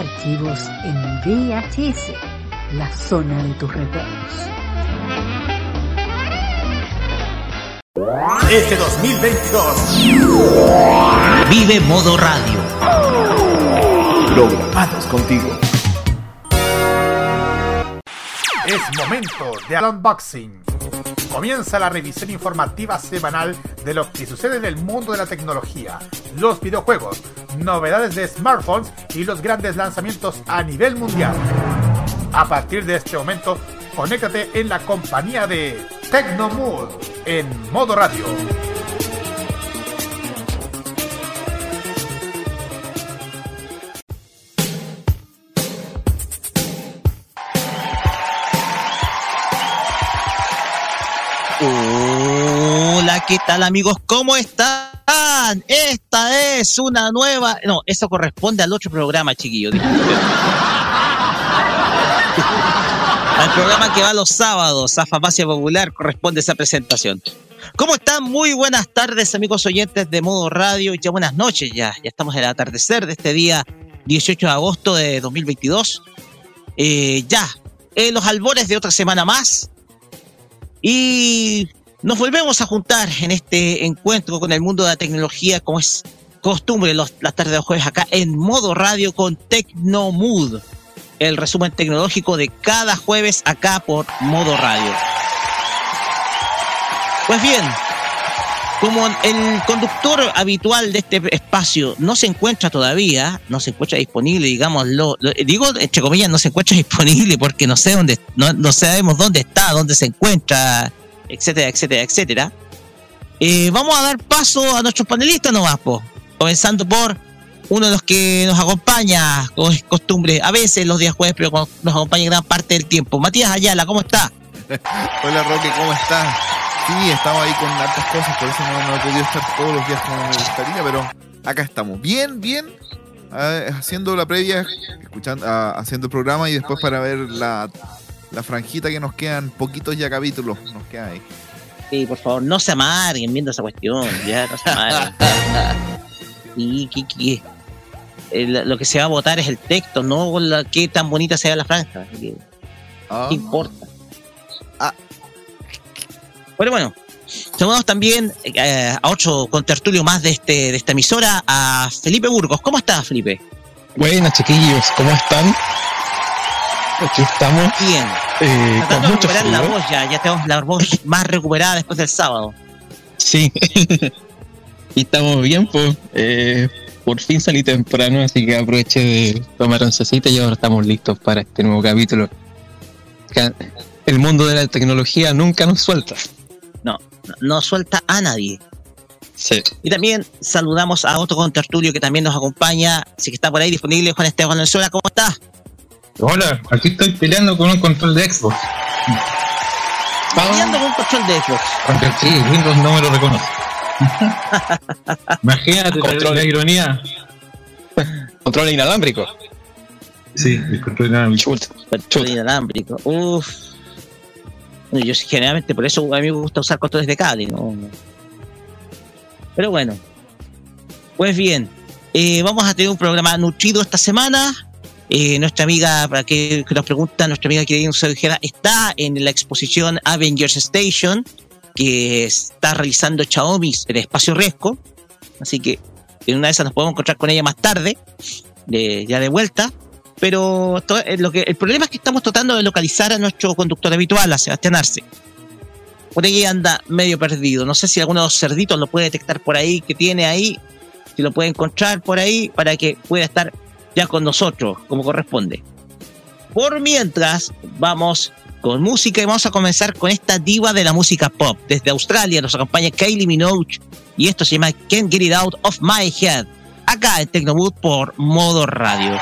Archivos en VHS, la zona de tus recuerdos. Este 2022 Vive Modo Radio. programados contigo. Es momento de unboxing. Comienza la revisión informativa semanal de lo que sucede en el mundo de la tecnología, los videojuegos, novedades de smartphones y los grandes lanzamientos a nivel mundial. A partir de este momento, conéctate en la compañía de Tecnomood en modo radio. ¿Qué tal amigos? ¿Cómo están? Esta es una nueva... No, eso corresponde al otro programa, chiquillo. disculpen. al programa que va los sábados a Farmacia Popular corresponde esa presentación. ¿Cómo están? Muy buenas tardes, amigos oyentes de Modo Radio. Ya buenas noches, ya. Ya estamos en el atardecer de este día 18 de agosto de 2022. Eh, ya, en los albores de otra semana más. Y nos volvemos a juntar en este encuentro con el mundo de la tecnología, como es costumbre las tardes de jueves acá en modo radio con Tecnomood, el resumen tecnológico de cada jueves acá por modo radio. Pues bien, como el conductor habitual de este espacio no se encuentra todavía, no se encuentra disponible, digámoslo, lo- digo entre comillas no se encuentra disponible porque no sé dónde, no, no sabemos dónde está, dónde se encuentra, etcétera, etcétera, etcétera. Eh, vamos a dar paso a nuestros panelistas nomás, po. comenzando por uno de los que nos acompaña, como es costumbre, a veces los días jueves, pero nos acompaña gran parte del tiempo. Matías Ayala, ¿cómo está? Hola Roque, ¿cómo estás? Sí, estamos ahí con hartas cosas, por eso no, no he podido estar todos los días como me gustaría, pero acá estamos. Bien, bien, haciendo la previa, escuchando, ah, haciendo el programa y después para ver la, la franjita que nos quedan, poquitos ya capítulos nos queda ahí. Sí, por favor, no se amarguen viendo esa cuestión, ya, no se amarguen. Y que, que- el- lo que se va a votar es el texto, no la, qué tan bonita sea la franja. así que, Ah, ¿Qué importa? Ah. Bueno, bueno. Saludamos también eh, a otro contertulio más de, este, de esta emisora, a Felipe Burgos. ¿Cómo estás, Felipe? Buenas chiquillos, ¿cómo están? Aquí estamos Bien. eh, con mucho recuperar la voz ya, ya tenemos la voz más recuperada después del sábado. Sí. y estamos bien, pues. eh, por fin salí temprano, así que aproveché de tomar oncecita y ahora estamos listos para este nuevo capítulo. El mundo de la tecnología nunca nos suelta. No, no suelta a nadie. Sí. Y también saludamos a otro contertulio que también nos acompaña, así que está por ahí disponible, Juan Esteban Valenzuela. ¿Cómo estás? Hola, aquí estoy peleando con un control de Xbox. Peleando con un control de Xbox. Porque sí, Windows no me lo reconoce. Imagínate Control. la ironía. Control inalámbrico. Sí, el control inalámbrico. Chuta. Control Chuta. inalámbrico. Uf. Yo generalmente por eso a mí me gusta usar controles de cable, ¿no? Pero bueno. Pues bien, eh, vamos a tener un programa nutrido esta semana. Eh, nuestra amiga, para que, que nos pregunta, nuestra amiga nos dijera, está en la exposición Avengers Station, que está realizando Xiaomi en espacio Resco. Así que en una de esas nos podemos encontrar con ella más tarde, de- ya de vuelta. Pero eh, lo que, el problema es que estamos tratando de localizar a nuestro conductor habitual, a Sebastián Arce. Por ahí anda medio perdido. No sé si alguno de los cerditos lo puede detectar por ahí, que tiene ahí, si lo puede encontrar por ahí, para que pueda estar ya con nosotros, como corresponde. Por mientras, vamos con música y vamos a comenzar con esta diva de la música pop. Desde Australia nos acompaña Kylie Minogue y esto se llama Can't Get It Out of My Head. Acá en Tecnoboot por Modo Radio.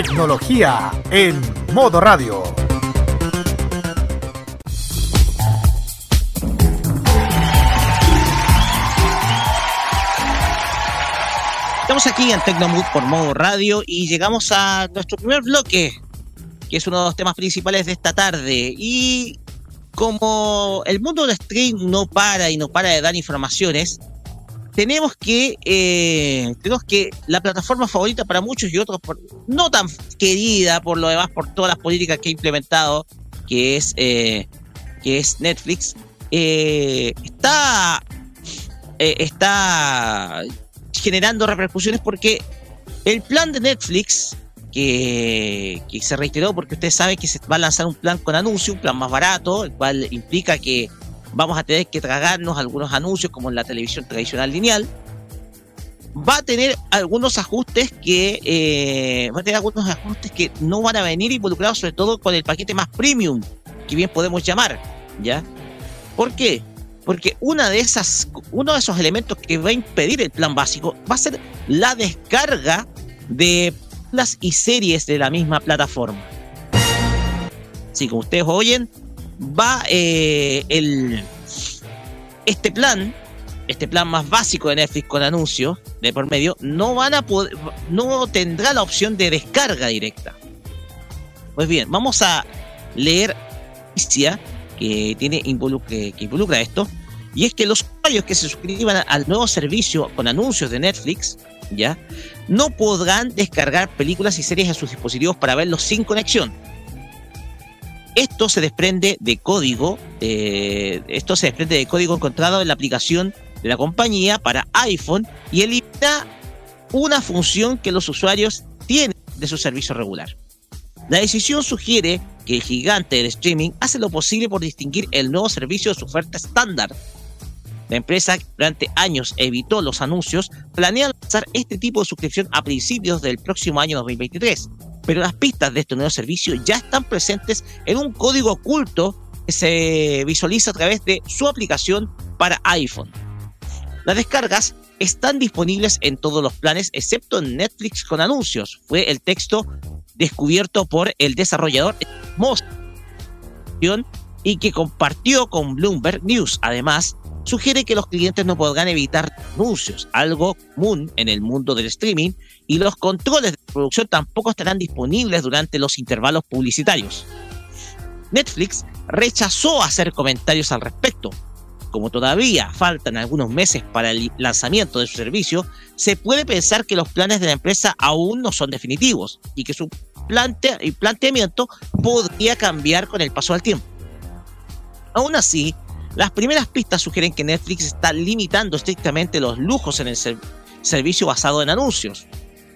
Tecnología en modo radio. Estamos aquí en Tecnomood por modo radio y llegamos a nuestro primer bloque, que es uno de los temas principales de esta tarde. Y como el mundo del stream no para y no para de dar informaciones, tenemos que, eh, tenemos que la plataforma favorita para muchos y otros, no tan querida por lo demás, por todas las políticas que ha implementado, que es, eh, que es Netflix, eh, está, está generando repercusiones porque el plan de Netflix, que, que, se reiteró porque ustedes saben que se va a lanzar un plan con anuncios, un plan más barato, el cual implica que vamos a tener que tragarnos algunos anuncios como en la televisión tradicional lineal. Va a tener algunos ajustes que eh, va a tener algunos ajustes que no van a venir involucrados sobre todo con el paquete más premium, que bien podemos llamar, ¿ya? ¿Por qué? porque una de esas, uno de esos elementos que va a impedir el plan básico va a ser la descarga de las y series de la misma plataforma. Así como ustedes oyen, va eh, el este plan, este plan más básico de Netflix con anuncios de por medio, no van a poder, no tendrá la opción de descarga directa. Pues bien, vamos a leer que tiene involucra, que involucra esto y es que los usuarios que se suscriban al nuevo servicio con anuncios de Netflix, ¿ya? No podrán descargar películas y series a sus dispositivos para verlos sin conexión. Esto se desprende de código, eh, esto se desprende de código encontrado en la aplicación de la compañía para iPhone y elimina una función que los usuarios tienen de su servicio regular. La decisión sugiere que el gigante del streaming hace lo posible por distinguir el nuevo servicio de su oferta estándar. La empresa durante años evitó los anuncios, planea lanzar este tipo de suscripción a principios del próximo año 2023, pero las pistas de este nuevo servicio ya están presentes en un código oculto que se visualiza a través de su aplicación para iPhone. Las descargas están disponibles en todos los planes excepto en Netflix con anuncios. Fue el texto descubierto por el desarrollador Moss y que compartió con Bloomberg News. Además, sugiere que los clientes no podrán evitar anuncios, algo común en el mundo del streaming, y los controles de producción tampoco estarán disponibles durante los intervalos publicitarios. Netflix rechazó hacer comentarios al respecto. Como todavía faltan algunos meses para el lanzamiento de su servicio, se puede pensar que los planes de la empresa aún no son definitivos y que su planteamiento podría cambiar con el paso del tiempo. Aún así, las primeras pistas sugieren que Netflix está limitando estrictamente los lujos en el servicio basado en anuncios.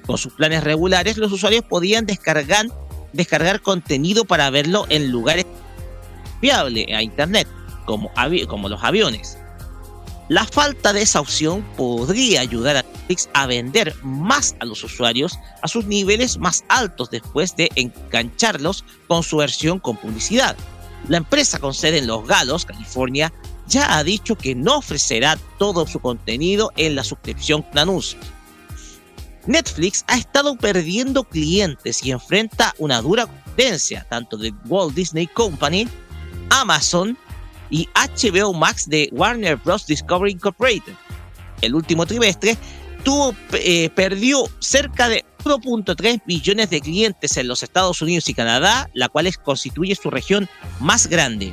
Con sus planes regulares, los usuarios podían descargar, descargar contenido para verlo en lugares viables a Internet, como, como los aviones. La falta de esa opción podría ayudar a Netflix a vender más a los usuarios a sus niveles más altos después de engancharlos con su versión con publicidad. La empresa con sede en Los Galos, California, ya ha dicho que no ofrecerá todo su contenido en la suscripción con. Netflix ha estado perdiendo clientes y enfrenta una dura competencia tanto de Walt Disney Company, Amazon y HBO Max de Warner Bros. Discovery Incorporated. El último trimestre eh, perdió cerca de 1.3 billones de clientes en los Estados Unidos y Canadá, la cual constituye su región más grande.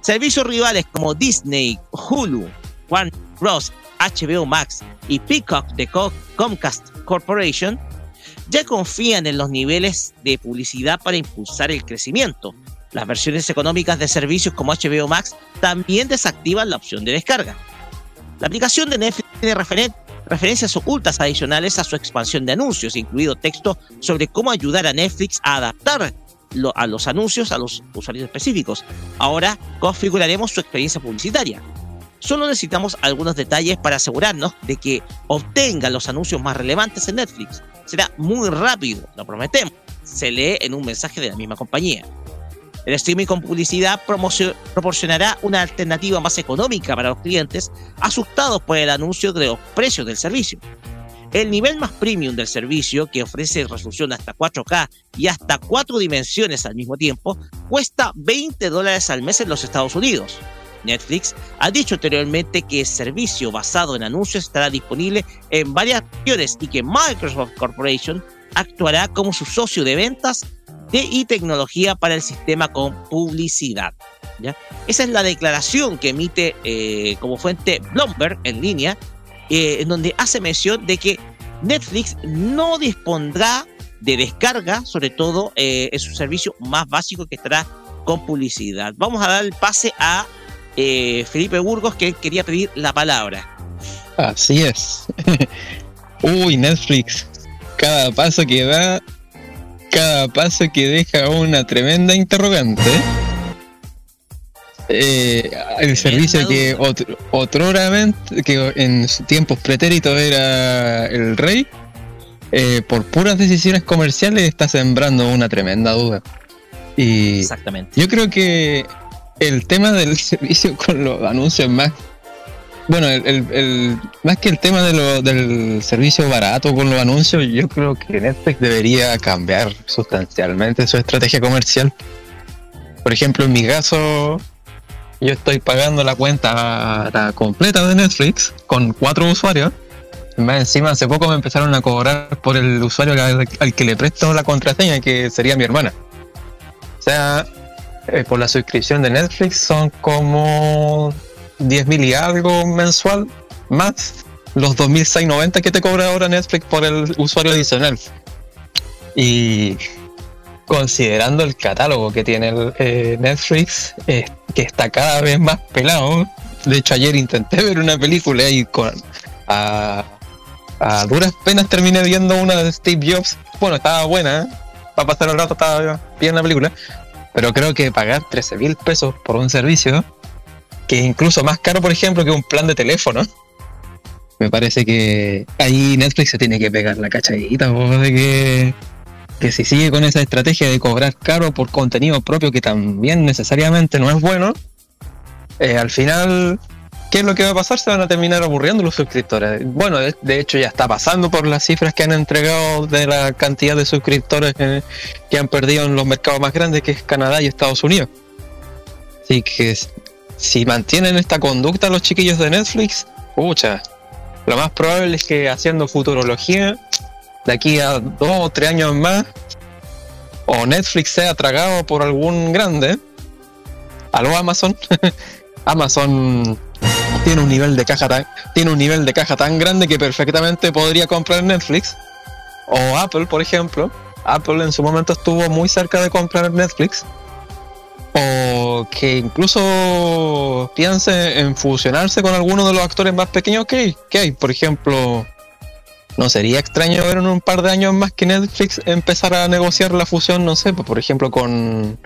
Servicios rivales como Disney, Hulu, Warner Bros., HBO Max y Peacock de Comcast Corporation ya confían en los niveles de publicidad para impulsar el crecimiento. Las versiones económicas de servicios como HBO Max también desactivan la opción de descarga. La aplicación de Netflix tiene referencias ocultas adicionales a su expansión de anuncios, incluido texto sobre cómo ayudar a Netflix a adaptar a los anuncios a los usuarios específicos. Ahora configuraremos su experiencia publicitaria. Solo necesitamos algunos detalles para asegurarnos de que obtengan los anuncios más relevantes en Netflix. Será muy rápido, lo prometemos. Se lee en un mensaje de la misma compañía. El streaming con publicidad proporcionará una alternativa más económica para los clientes asustados por el anuncio de los precios del servicio. El nivel más premium del servicio, que ofrece resolución hasta 4K y hasta cuatro dimensiones al mismo tiempo, cuesta 20 dólares al mes en los Estados Unidos. Netflix ha dicho anteriormente que el servicio basado en anuncios estará disponible en varias regiones y que Microsoft Corporation actuará como su socio de ventas de y tecnología para el sistema con publicidad. ¿ya? Esa es la declaración que emite eh, como fuente Bloomberg en línea, eh, en donde hace mención de que Netflix no dispondrá de descarga, sobre todo eh, en su servicio más básico que estará con publicidad. Vamos a dar el pase a eh, Felipe Burgos que quería pedir la palabra. Así es. Uy, Netflix. Cada paso que da, cada paso que deja una tremenda interrogante. Eh, el servicio que otro, otroramente, que en tiempos pretéritos era el rey, eh, por puras decisiones comerciales está sembrando una tremenda duda. Y Exactamente. yo creo que el tema del servicio con los anuncios más. Bueno, el, más que el tema de lo- del servicio barato con los anuncios, yo creo que Netflix debería cambiar sustancialmente su estrategia comercial. Por ejemplo, en mi caso, yo estoy pagando la cuenta completa de Netflix con cuatro usuarios. Más encima, hace poco me empezaron a cobrar por el usuario al, al que le presto la contraseña, que sería mi hermana. O sea, eh, por la suscripción de Netflix son como 10.000 y algo mensual, más los 2.690 que te cobra ahora Netflix por el usuario adicional. Y considerando el catálogo que tiene el, eh, Netflix, eh, que está cada vez más pelado. De hecho, ayer intenté ver una película y con, a, duras penas terminé viendo una de Steve Jobs. Bueno, estaba buena, ¿eh? para pasar el rato estaba bien la película. Pero creo que pagar 13 mil pesos por un servicio, que es incluso más caro, por ejemplo, que un plan de teléfono, me parece que ahí Netflix se tiene que pegar la cachadita, de que, que si sigue con esa estrategia de cobrar caro por contenido propio, que también necesariamente no es bueno, eh, al final, ¿qué es lo que va a pasar? Se van a terminar aburriendo los suscriptores. Bueno, de, hecho ya está pasando por las cifras que han entregado de la cantidad de suscriptores que, que han perdido en los mercados más grandes, que es Canadá y Estados Unidos. Así que si mantienen esta conducta los chiquillos de Netflix, pucha, lo más probable es que haciendo futurología, de aquí a dos o tres años más, o Netflix sea tragado por algún grande, algo Amazon, Amazon tiene un nivel de caja tan, tiene un nivel de caja tan grande que perfectamente podría comprar Netflix, o Apple, por ejemplo. Apple en su momento estuvo muy cerca de comprar Netflix. O que incluso piense en fusionarse con alguno de los actores más pequeños que. Que hay. Por ejemplo, no sería extraño ver en un par de años más que Netflix empezar a negociar la fusión, no sé, pues, por ejemplo, con,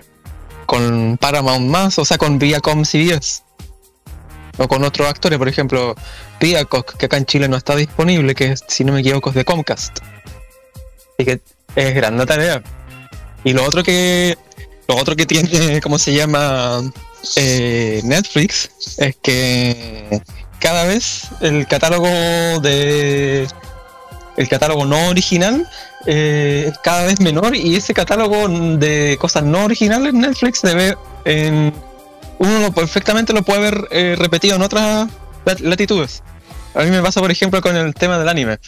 con Paramount más, o sea, con Viacom CBS. O con otros actores, por ejemplo, Viacom, que acá en Chile no está disponible, que si no me equivoco es de Comcast. Así que es grande tarea. Y lo otro que lo otro que tiene, ¿cómo se llama? Eh, Netflix es que cada vez el catálogo de el catálogo no original eh, es cada vez menor y ese catálogo de cosas no originales Netflix se ve uno perfectamente lo puede ver eh, repetido en otras lat- latitudes. A mí me pasa, por ejemplo, con el tema del anime.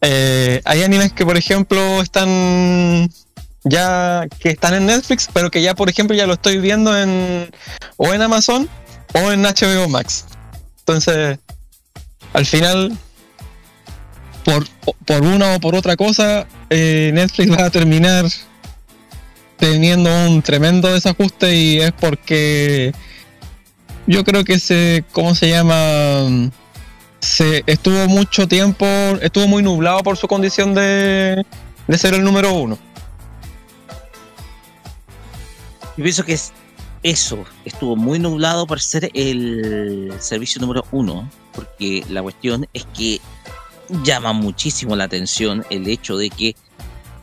Hay animes que, por ejemplo, están ya que están en Netflix, pero que ya, por ejemplo, ya lo estoy viendo en o en Amazon o en HBO Max. Entonces, al final, por, por una o por otra cosa, eh, Netflix va a terminar teniendo un tremendo desajuste y es porque yo creo que se, ¿cómo se llama? Se estuvo mucho tiempo, estuvo muy nublado por su condición de, de ser el número uno. Yo pienso que es eso, estuvo muy nublado por ser el servicio número uno, porque la cuestión es que llama muchísimo la atención el hecho de que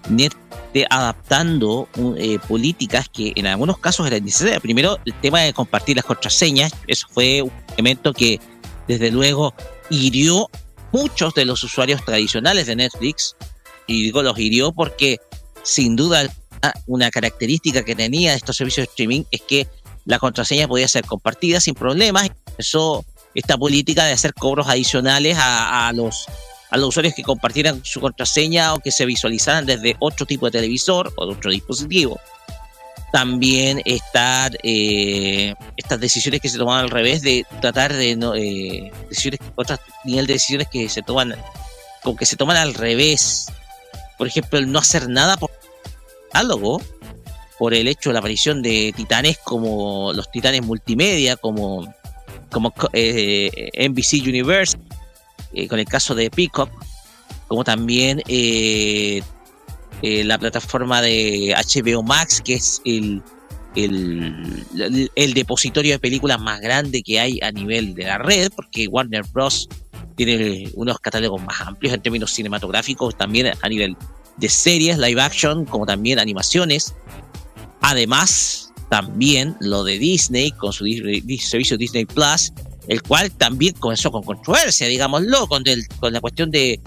Net esté adaptando eh, políticas que en algunos casos eran necesarias. Primero, el tema de compartir las contraseñas, eso fue un elemento que desde luego hirió muchos de los usuarios tradicionales de Netflix, y digo los hirió porque sin duda una característica que tenía estos servicios de streaming es que la contraseña podía ser compartida sin problemas. Empezó esta política de hacer cobros adicionales a, los, a los usuarios que compartieran su contraseña o que se visualizaran desde otro tipo de televisor o de otro dispositivo. También están eh, estas decisiones que se toman al revés de tratar de no, eh, decisiones, otras nivel de decisiones que se toman con que se toman al revés. Por ejemplo, el no hacer nada por algo por el hecho de la aparición de titanes como los titanes multimedia, como, como eh, NBC Universe, eh, con el caso de Peacock, como también eh, la plataforma de HBO Max, que es el, el, el, depositorio de películas más grande que hay a nivel de la red, porque Warner Bros. tiene unos catálogos más amplios en términos cinematográficos, también a nivel de series, live action, como también animaciones. Además, también lo de Disney con su servicio Disney Plus, el cual también comenzó con controversia, digámoslo, con, con la cuestión de,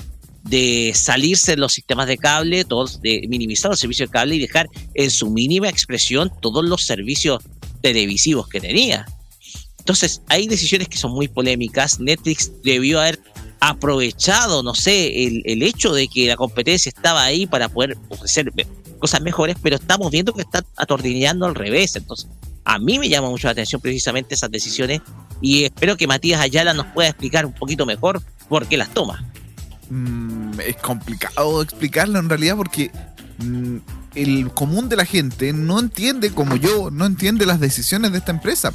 de salirse de los sistemas de cable, todos de minimizar los servicios de cable y dejar en su mínima expresión todos los servicios televisivos que tenía. Entonces, hay decisiones que son muy polémicas. Netflix debió haber aprovechado, no sé, el, el hecho de que la competencia estaba ahí para poder ofrecer cosas mejores, pero estamos viendo que está atornillando al revés. Entonces, a mí me llama mucho la atención precisamente esas decisiones y espero que Matías Ayala nos pueda explicar un poquito mejor por qué las toma. Mm, es complicado explicarlo en realidad porque mm, el común de la gente no entiende, como yo, no entiende las decisiones de esta empresa.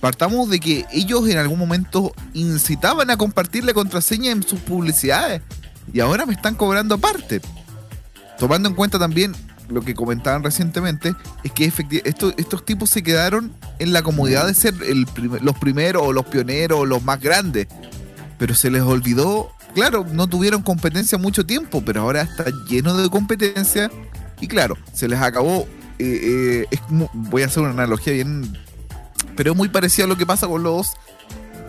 Partamos de que ellos en algún momento incitaban a compartir la contraseña en sus publicidades y ahora me están cobrando aparte. Tomando en cuenta también lo que comentaban recientemente es que estos, estos tipos se quedaron en la comodidad de ser los primeros o los pioneros o los más grandes. Pero se les olvidó, claro, no tuvieron competencia mucho tiempo, pero ahora está lleno de competencia. Y claro, se les acabó. Eh, eh, voy a hacer una analogía bien. Pero es muy parecido a lo que pasa con los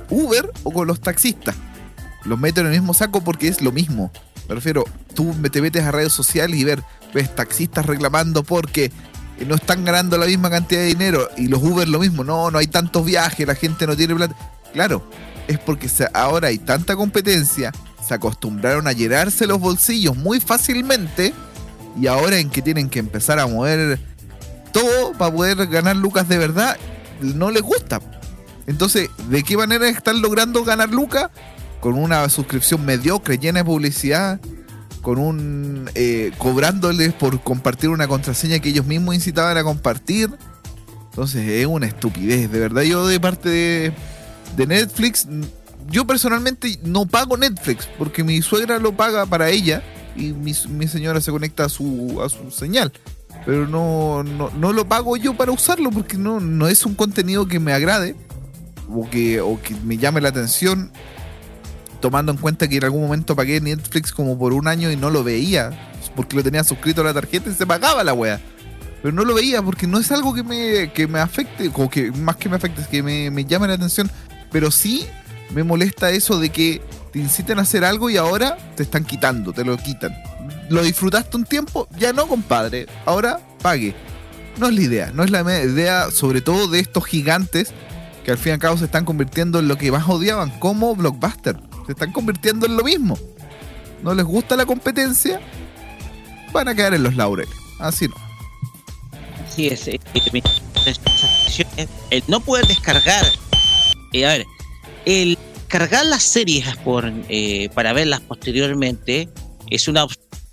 Uber o con los taxistas. Los meten en el mismo saco porque es lo mismo. Me refiero, tú te metes a redes sociales y ver ves taxistas reclamando porque no están ganando la misma cantidad de dinero y los Uber lo mismo, no, no hay tantos viajes, la gente no tiene plata. Claro, es porque ahora hay tanta competencia, se acostumbraron a llenarse los bolsillos muy fácilmente y ahora en que tienen que empezar a mover todo para poder ganar lucas de verdad, no les gusta. Entonces, ¿de qué manera están logrando ganar lucas? Con una suscripción mediocre, llena de publicidad, con un eh, cobrándoles por compartir una contraseña que ellos mismos incitaban a compartir. Entonces es una estupidez, de verdad. Yo de parte de, Netflix, yo personalmente no pago Netflix porque mi suegra lo paga para ella y mi, señora se conecta a su, a su señal. Pero no, no, no, lo pago yo para usarlo porque no, no es un contenido que me agrade o que, o que me llame la atención tomando en cuenta que en algún momento pagué Netflix como por un año y no lo veía, porque lo tenía suscrito a la tarjeta y se pagaba la wea. Pero no lo veía porque no es algo que me, que me afecte, o que más que me afecte, es que me, me llame la atención. Pero sí me molesta eso de que te inciten a hacer algo y ahora te están quitando, te lo quitan. Lo disfrutaste un tiempo, ya no, compadre. Ahora pague. No es la idea, no es la idea, sobre todo de estos gigantes que al fin y al cabo se están convirtiendo en lo que más odiaban, como Blockbuster se están convirtiendo en lo mismo. No les gusta la competencia, van a quedar en los laureles. Así no. Así es. Eh, eh, no poder descargar. Eh, a ver, el cargar las series por, para verlas posteriormente es una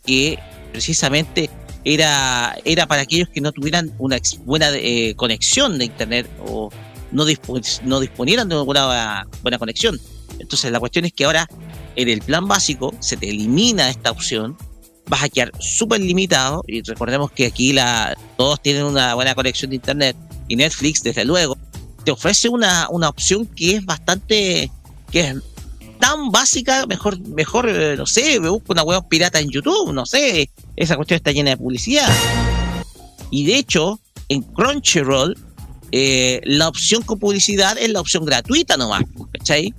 que precisamente era, era para aquellos que no tuvieran una buena conexión de internet o no, no disponieran de una buena conexión. Entonces la cuestión es que ahora en el plan básico se te elimina esta opción, vas a quedar súper limitado y recordemos que aquí la, todos tienen una buena conexión de internet y Netflix desde luego te ofrece una, una opción que es bastante, que es tan básica, mejor, mejor, eh, no sé, me busco una web pirata en YouTube, no sé, esa cuestión está llena de publicidad. Y de hecho, en Crunchyroll, la opción con publicidad es la opción gratuita nomás, ¿cachai?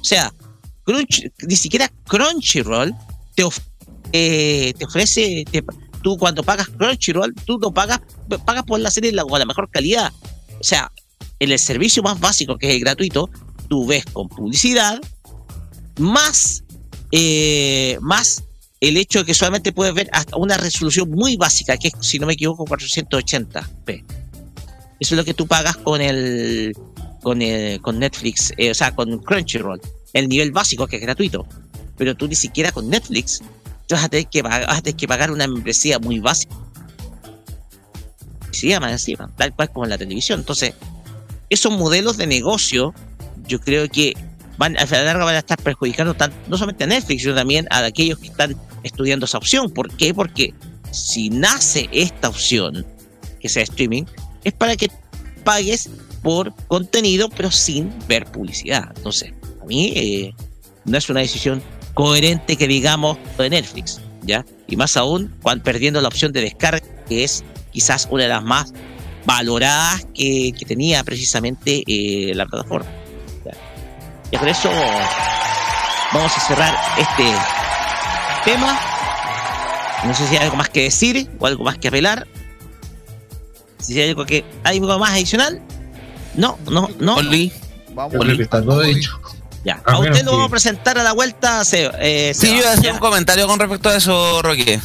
O sea, ni siquiera Crunchyroll te, of- eh, te ofrece, tú cuando pagas Crunchyroll, tú no pagas, pagas por la serie con la mejor calidad. O sea, en el servicio más básico, que es el gratuito, tú ves con publicidad, más, eh, más el hecho de que solamente puedes ver hasta una resolución muy básica, que es, si no me equivoco, 480p. Eso es lo que tú pagas con el con, el, con Netflix, eh, o sea, con Crunchyroll, el nivel básico que es gratuito. Pero tú ni siquiera con Netflix vas a tener que vas a tener que pagar una membresía muy básica. Se llama encima, tal cual como en la televisión. Entonces, esos modelos de negocio, yo creo que van a la larga van a estar perjudicando no solamente a Netflix, sino también a aquellos que están estudiando esa opción. ¿Por qué? Porque si nace esta opción, que sea streaming, es para que pagues por contenido, pero sin ver publicidad. Entonces, a mí eh, no es una decisión coherente que digamos de Netflix, ¿ya? Y más aún, cuando perdiendo la opción de descarga, que es quizás una de las más valoradas que, que tenía precisamente eh, la plataforma. Y por eso vamos a cerrar este tema. No sé si hay algo más que decir o algo más que apelar. Si hay algo que hay algo más adicional. No, no, no. Oli. Vamos. Que está todo dicho. Ya. Ah, a usted lo vamos a presentar a la vuelta. Se, eh, Sí, yo iba a hacer ya. un comentario con respecto a eso, Roque.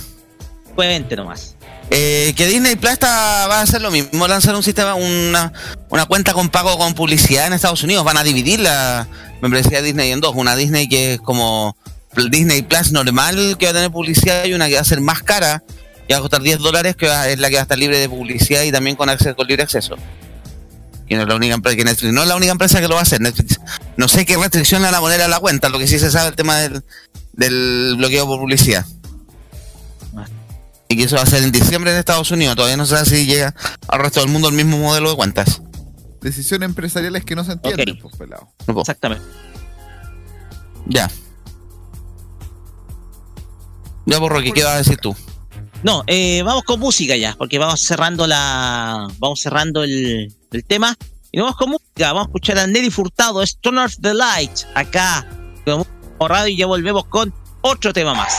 Cuente nomás. Eh, que Disney Plus está- va a hacer lo mismo, lanzar un sistema, una, una cuenta con pago con publicidad en Estados Unidos. Van a dividir la membresía de Disney en dos. Una Disney que es como Disney Plus normal, que va a tener publicidad, y una que va a ser más cara, que va a costar 10 dólares, que va- es la que va a estar libre de publicidad y también con, acceso, con libre acceso. Y no es la única empresa que Netflix, no es la única empresa que lo va a hacer. Netflix, no sé qué restricción le van a poner a la cuenta, lo que sí se sabe el tema del, del bloqueo por publicidad. Y que eso va a ser en diciembre en Estados Unidos. Todavía no sabe si llega al resto del mundo el mismo modelo de cuentas. Decisiones empresariales que no se entienden, pues, pelado. Exactamente. Ya. Ya, por Rocky, ¿qué vas a decir tú? No, eh, vamos con música ya, porque vamos cerrando la. Vamos cerrando el, el tema. Y vamos con música. Vamos a escuchar a Nelly Furtado, es Turn Off the Light, acá, con radio y ya volvemos con otro tema más.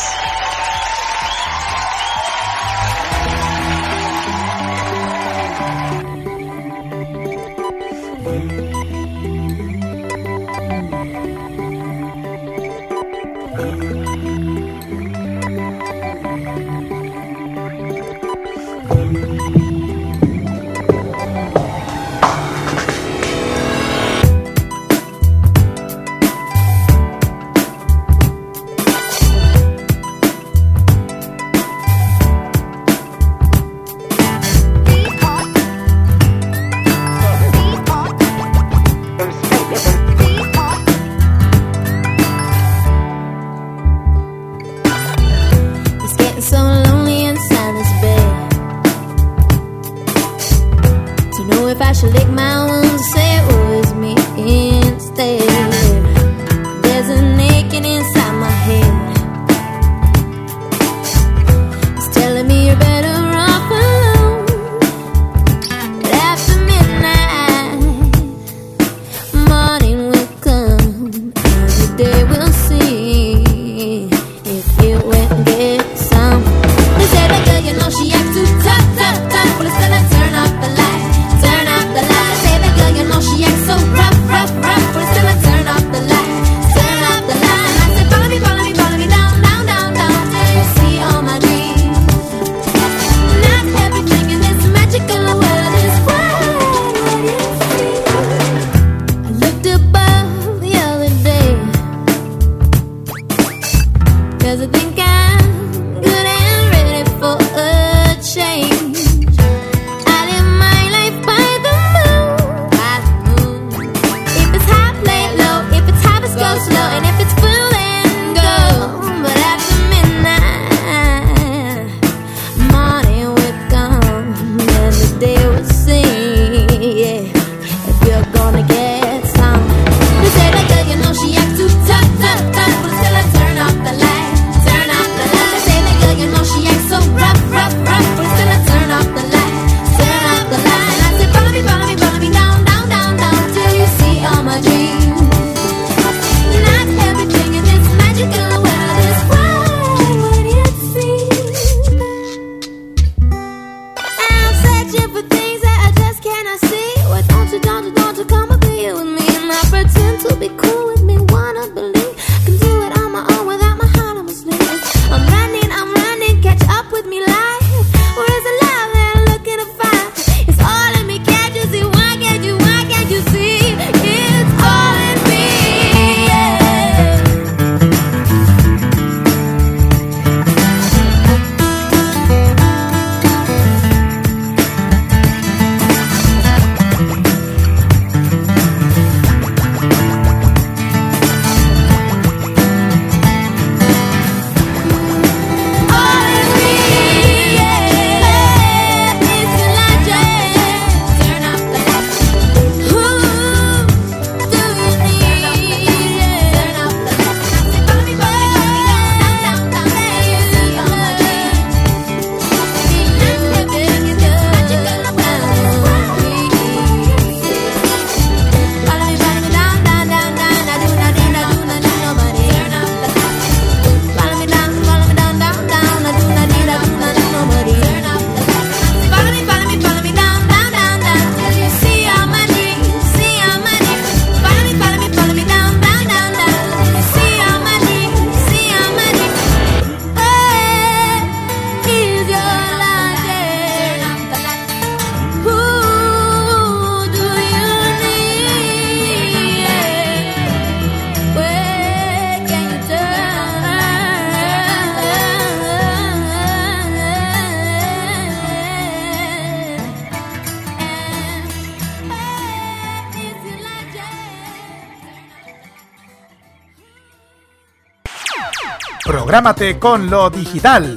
Prográmate con lo digital.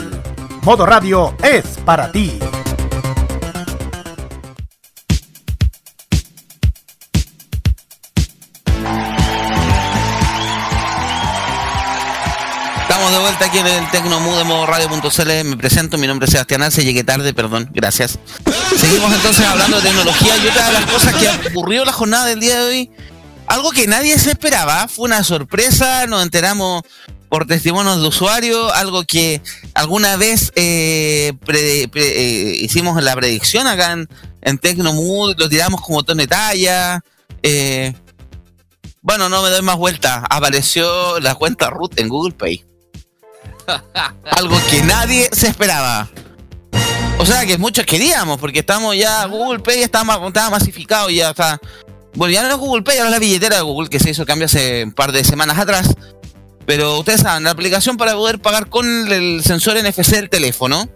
Modo Radio es para ti. Estamos de vuelta aquí en el Tecnomood de modo radio.cl. Me presento, mi nombre es Sebastián Arce, llegué tarde, perdón, gracias. Seguimos entonces hablando de tecnología y otra de las cosas que ocurrió la jornada del día de hoy, algo que nadie se esperaba, fue una sorpresa, nos enteramos por testimonios de usuarios, algo que alguna vez eh, eh, hicimos la predicción acá en, en Tecnomood, lo tiramos como tono de talla. eh, bueno, no me doy más vuelta. Apareció la cuenta root en Google Pay. Algo que nadie se esperaba. O sea, que muchos queríamos, porque estamos ya, Google Pay está, ma- estaba masificado, ya está. Bueno, ya no es Google Pay, ahora es la billetera de Google, que se hizo cambio hace un par de semanas atrás. Pero ustedes saben, la aplicación para poder pagar con el sensor NFC del teléfono,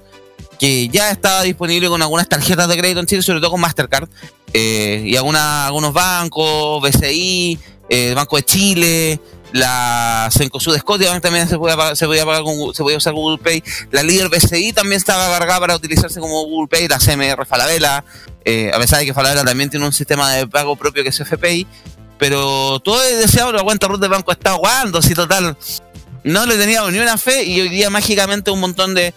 que ya estaba disponible con algunas tarjetas de crédito en Chile, sobre todo con Mastercard, eh, y algunos bancos, BCI, eh, Banco de Chile, la Cencosud Scotia también se podía se podía pagar con se podía usar Google Pay, la líder BCI también estaba cargada para utilizarse como Google Pay, la CMR Falabella, eh, a pesar de que Falabella también tiene un sistema de pago propio que es FPI, pero todo es deseado la cuenta root del Banco Estado, ¿cuándo? Si total, no le teníamos ni una fe y hoy día mágicamente un montón de, eh,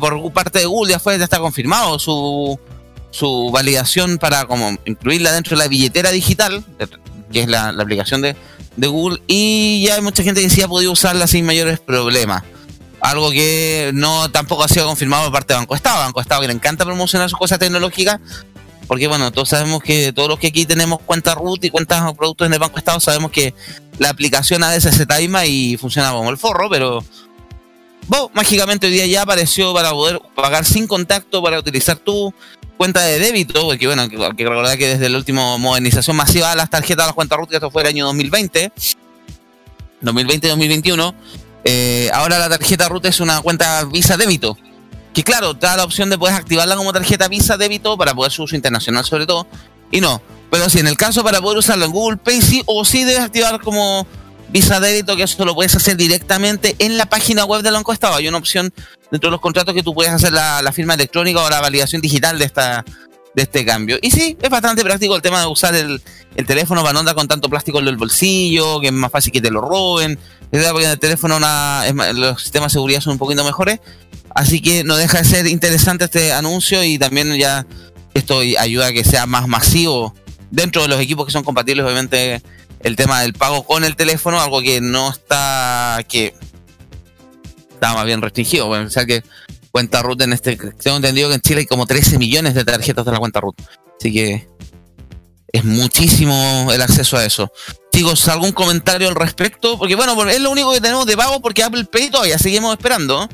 por parte de Google ya fue, ya está confirmado su, su validación para como incluirla dentro de la billetera digital, que es la, la aplicación de, de Google, y ya hay mucha gente que sí ha podido usarla sin mayores problemas. Algo que no tampoco ha sido confirmado por parte de Banco Estado. Banco Estado que le encanta promocionar sus cosas tecnológicas, porque bueno, todos sabemos que todos los que aquí tenemos cuentas root y cuentas o productos en el Banco Estado sabemos que la aplicación a veces se taima y funciona como el forro, pero Bo, mágicamente hoy día ya apareció para poder pagar sin contacto, para utilizar tu cuenta de débito, porque bueno, hay que recordar que desde la última modernización masiva de las tarjetas de las cuentas root, que esto fue el año 2020, 2020-2021, eh, ahora la tarjeta root es una cuenta Visa débito, que claro, te da la opción de poder activarla como tarjeta Visa débito para poder su uso internacional sobre todo, y no, pero si en el caso para poder usarlo en Google Pay sí o sí debes activar como Visa débito, que eso lo puedes hacer directamente en la página web del Banco Estado. Hay una opción dentro de los contratos que tú puedes hacer la, la firma electrónica o la validación digital de esta de este cambio. Y sí, es bastante práctico el tema de usar el, el teléfono para no andar con tanto plástico en el bolsillo, que es más fácil que te lo roben. Porque en el teléfono una- los sistemas de seguridad son un poquito mejores. Así que no deja de ser interesante este anuncio y también ya esto ayuda a que sea más masivo dentro de los equipos que son compatibles, obviamente el tema del pago con el teléfono, algo que no está, que está más bien restringido. Bueno, pensar que cuenta root en este, tengo entendido que en Chile hay como 13 millones de tarjetas de la cuenta root. Así que es muchísimo el acceso a eso. Chicos, ¿algún comentario al respecto? Porque bueno, es lo único que tenemos de pago porque Apple Pay todavía seguimos esperando.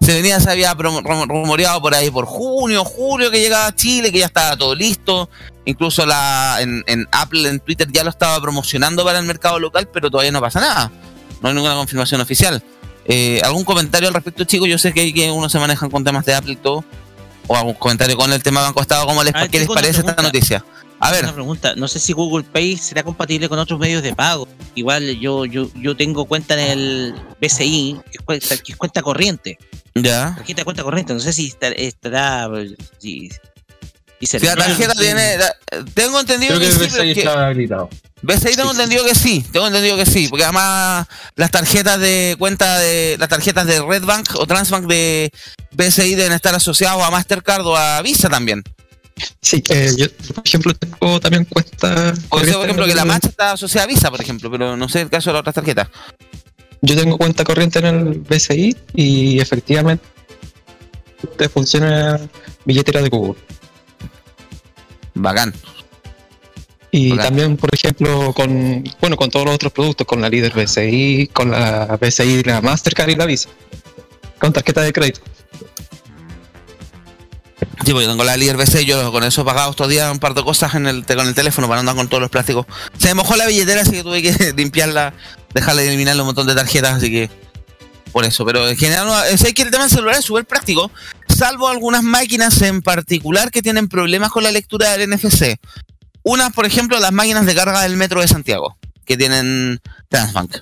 Se venía, se había rumoreado por ahí por junio, julio que llegaba a Chile, que ya estaba todo listo. Incluso la en Apple, en Twitter ya lo estaba promocionando para el mercado local, pero todavía no pasa nada. No hay ninguna confirmación oficial. Eh, ¿Algún comentario al respecto, chicos? Yo sé que, hay que uno se manejan con temas de Apple y todo. O algún comentario con el tema Banco Estado. ¿Cómo les, ver, ¿Qué les parece esta noticia? A ver, Una pregunta, no sé si Google Pay será compatible con otros medios de pago. Igual yo yo, yo tengo cuenta en el BCI, que es cuenta, que es cuenta corriente, ya. tarjeta de cuenta corriente, no sé si estar- estará... Si, si Si la tarjeta tiene. la- tengo entendido Creo que que, el sí, que- estaba habilitado. Tengo entendido que sí, tengo entendido que sí, porque además las tarjetas de cuenta de las tarjetas de Redbank o Transbank de BCI deben estar asociados a Mastercard o a Visa también. Sí, eh, yo, por ejemplo, tengo también cuenta. O sea, por ejemplo, que la marcha está asociada a Visa, por ejemplo, pero no sé el caso de las otras tarjetas. Yo tengo cuenta corriente en el BCI y efectivamente te funciona billetera de Google. Bacán. Y también, por ejemplo, con bueno con todos los otros productos, con la líder BCI, con la BCI, la Mastercard y la Visa. Con tarjeta de crédito. Sí, porque tengo la líder BCI, yo con eso he pagado estos días un par de cosas en el, con el teléfono para no andar con todos los plásticos. Se me mojó la billetera, así que tuve que limpiarla, dejarla de eliminarle un montón de tarjetas, así que por eso. Pero en general, no, sé que el tema del celular es súper práctico, salvo algunas máquinas en particular que tienen problemas con la lectura del NFC. Unas, por ejemplo, las máquinas de carga del metro de Santiago, que tienen Transbank.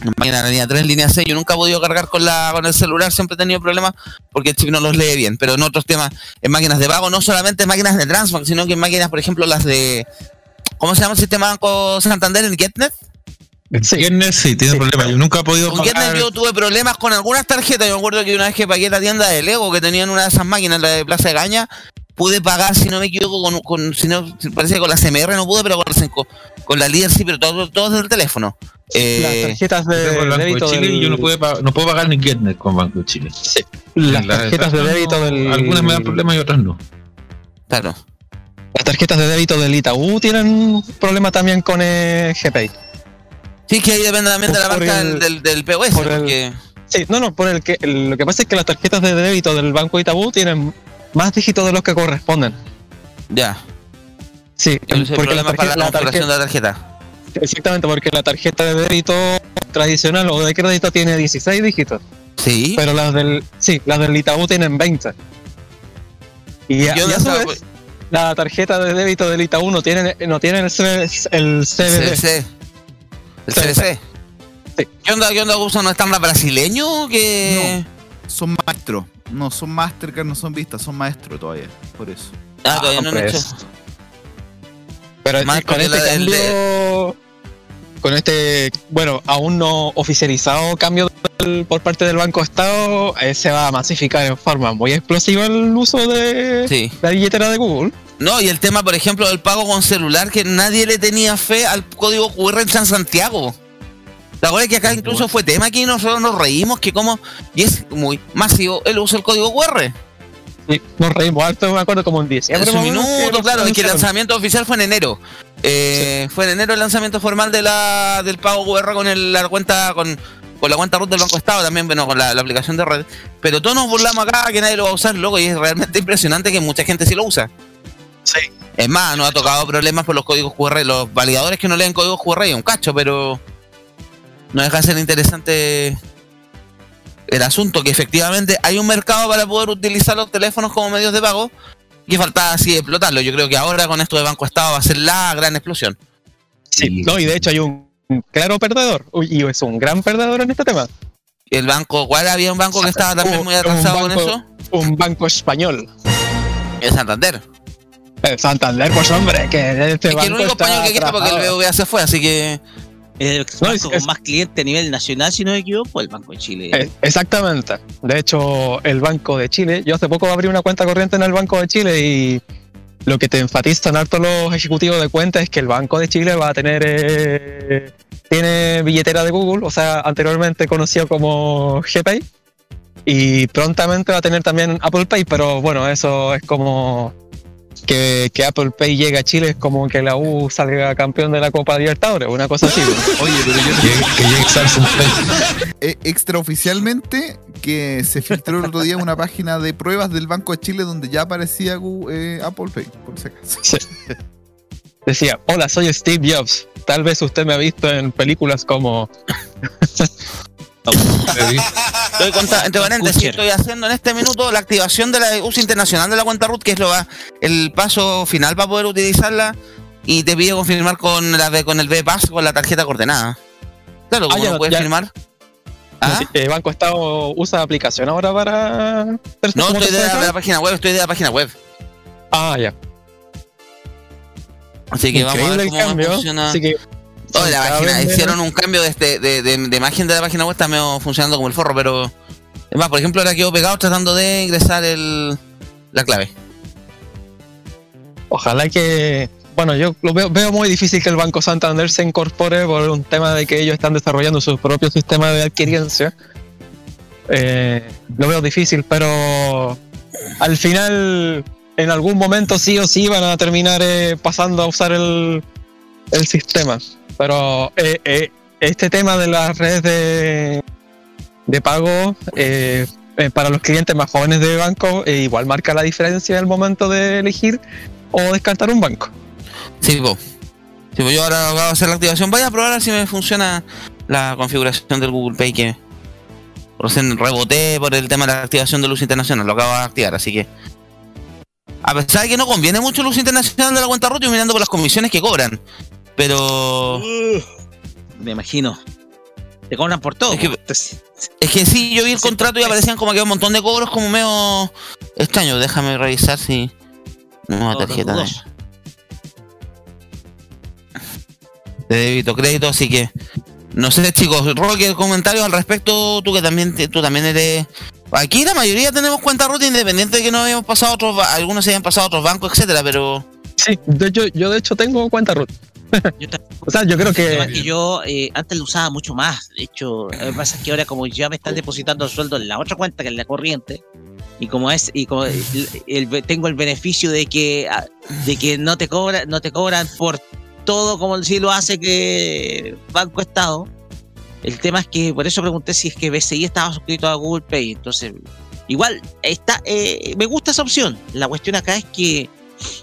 Una máquina de línea 3, línea 6. Yo nunca he podido cargar con la con el celular, siempre he tenido problemas porque el chip no los lee bien. Pero en otros temas, en máquinas de pago, no solamente en máquinas de Transbank, sino que en máquinas, por ejemplo, las de. ¿Cómo se llama el sistema Banco Santander? ¿El GetNet? Sí. Viernes sí, tiene problemas. Yo nunca he podido Con GetNet yo tuve problemas con algunas tarjetas. Yo me acuerdo que una vez que pagué la tienda de Lego, que tenían una de esas máquinas, la de Plaza de Gaña, pude pagar, si no me equivoco, con, con si no, parece que con la CMR no pude, pero con, la- con, con la líder sí, pero todo, todo desde el teléfono. Eh, Las tarjetas de de débito Chile y del- yo no puedo, pa- no puedo pagar ni Getnet con Banco de Chile. Sí. Las La- tarjetas de no, débito del. Algunas me dan problemas y otras no. claro. Las tarjetas de débito del Itaú tienen problema también con eh, GPay. Sí, que ahí depende también de la marca el- del, del, POS, por el- porque Sí, no, no, por el que el- lo que pasa es que las tarjetas de débito del Banco Itaú tienen más dígitos de los que corresponden. ya. Sí, es el porque la problema para tarjeta, la la configuración tarjeta- de la tarjeta. exactamente, porque la tarjeta de débito tradicional o de crédito tiene 16 dígitos, Sí. pero las del sí, las del Itaú tienen 20. Y, a, y a su la tarjeta de débito del Itaú no tiene no tiene el, el CBD. CBC. El. CBC. Sí. ¿Qué onda, qué onda usan un estándar brasileño? Que... Son maestros. No son Mastercard, no son vistas, son maestros todavía. Por eso. Ah, todavía no han pues. hecho. Pero Más con este con este, bueno, aún no oficializado cambio del- por parte del Banco Estado, eh, se va a masificar en forma muy explosiva el uso de Sí. la billetera de Google. No, y el tema, por ejemplo, del pago con celular, que nadie le tenía fe al código QR en San Santiago. La verdad es que acá incluso fue tema que nosotros nos reímos, que como, y es muy masivo el uso del código QR. Sí, nos reímos harto, me acuerdo como en 10. En su minuto, claro, es que el lanzamiento oficial fue en enero. Eh, Fue en enero el lanzamiento formal de la, del pago QR con el- la cuenta con, con la cuenta root del Banco Estado, también bueno, con la, la aplicación de red. Pero todos nos burlamos acá que nadie lo va a usar, loco, y es realmente impresionante que mucha gente sí lo usa. Sí. Es más, nos ha tocado problemas por los códigos QR, los validadores que no leen códigos QR y un cacho, pero no deja de ser interesante el asunto, que efectivamente hay un mercado para poder utilizar los teléfonos como medios de pago y faltaba así explotarlo. Yo creo que ahora con esto de Banco Estado va a ser la gran explosión. Sí, no, y de hecho hay un claro perdedor, uy, y es un gran perdedor en este tema. El banco, ¿cuál había un banco que estaba también muy atrasado con eso? Un banco español. El Santander. El Santander, pues hombre, que este es que banco el único español que queda porque el. BBVA se fue, así que El No, banco es- con es- más clientes a nivel nacional, si no me equivoco, el Banco de Chile. Eh, Exactamente. De hecho, el Banco de Chile, yo hace poco abrí una cuenta corriente en el Banco de Chile y lo que te enfatizan harto los ejecutivos de cuenta es que el Banco de Chile va a tener, eh, tiene billetera de Google, o sea, anteriormente conocido como GPay, y prontamente va a tener también Apple Pay, pero bueno, eso es como que, que Apple Pay llegue a Chile, es como que la U salga campeón de la Copa Libertadores, una cosa así. Oye, pero yo Que, que llegue Samsung Pay. eh, extraoficialmente que se filtró el otro día una página de pruebas del Banco de Chile donde ya aparecía eh, Apple Pay, por si acaso. Sí. Decía, hola, soy Steve Jobs. Tal vez usted me ha visto en películas como... Estoy conta- entre paréntesis, Escucher. estoy haciendo en este minuto la activación de la uso internacional de la cuenta root, que es lo va- el paso final para poder utilizarla. Y te pide confirmar con la B- con el B-Pass con la tarjeta coordenada. Claro, Ah, como ya no puedes ya- firmar. ¿Ah? Eh, Banco Estado usa aplicación ahora para... No, ¿cómo estoy de la, puede de la página web, estoy de la página web. Ah, ya. Así que vamos a Increíble ver el cómo cambio. funciona. Así que... Oh, la página, hicieron un cambio de, este, de, de, de imagen de la página web, está medio funcionando como el forro, pero. Es más, por ejemplo, ahora quedo pegado tratando de ingresar el, la clave. Ojalá que... Bueno, yo lo veo, veo muy difícil que el Banco Santander se incorpore por un tema de que ellos están desarrollando su propio sistema de adquiriencia. Eh, lo veo difícil, pero al final, en algún momento sí o sí van a terminar eh, pasando a usar el, el sistema. Pero eh, eh, este tema de las redes de, de pago eh, eh, para los clientes más jóvenes de banco eh, igual marca la diferencia en el momento de elegir o descartar un banco. Sí, po. Sí, yo ahora voy a hacer la activación. Voy a probar si me funciona la configuración del Google Pay que recién reboté por el tema de la activación de luz internacional. Lo acabo de activar, así que. A pesar de que no conviene mucho luz internacional de la cuenta root, yo mirando por las comisiones que cobran. Pero. Me imagino. Te cobran por todo. Es que- Entonces, Es que sí, yo vi el contrato y aparecían como que un montón de cobros como medio extraños. Déjame revisar si. Nueva Cobros tarjeta de, dudosos. de débito crédito, así que. No sé, chicos, Roque, comentarios al respecto, tú que también tú también eres. Aquí la mayoría tenemos cuenta ruta independiente de que no habíamos pasado a otros, algunos se habían pasado a otros bancos, etcétera, pero Sí, de hecho, yo de hecho tengo cuenta root. Yo O sea, yo creo que yo eh, antes lo usaba mucho más. De hecho, lo que pasa es que ahora como ya me están depositando el sueldo en la otra cuenta que es la corriente, y como es, y como el- el- tengo el beneficio de que ah, de que no te cobran, no te cobran por todo como si lo hace que Banco Estado. El tema es que por eso pregunté si es que BCI estaba suscrito a Google Pay. Entonces, igual está, eh, me gusta esa opción. La cuestión acá es que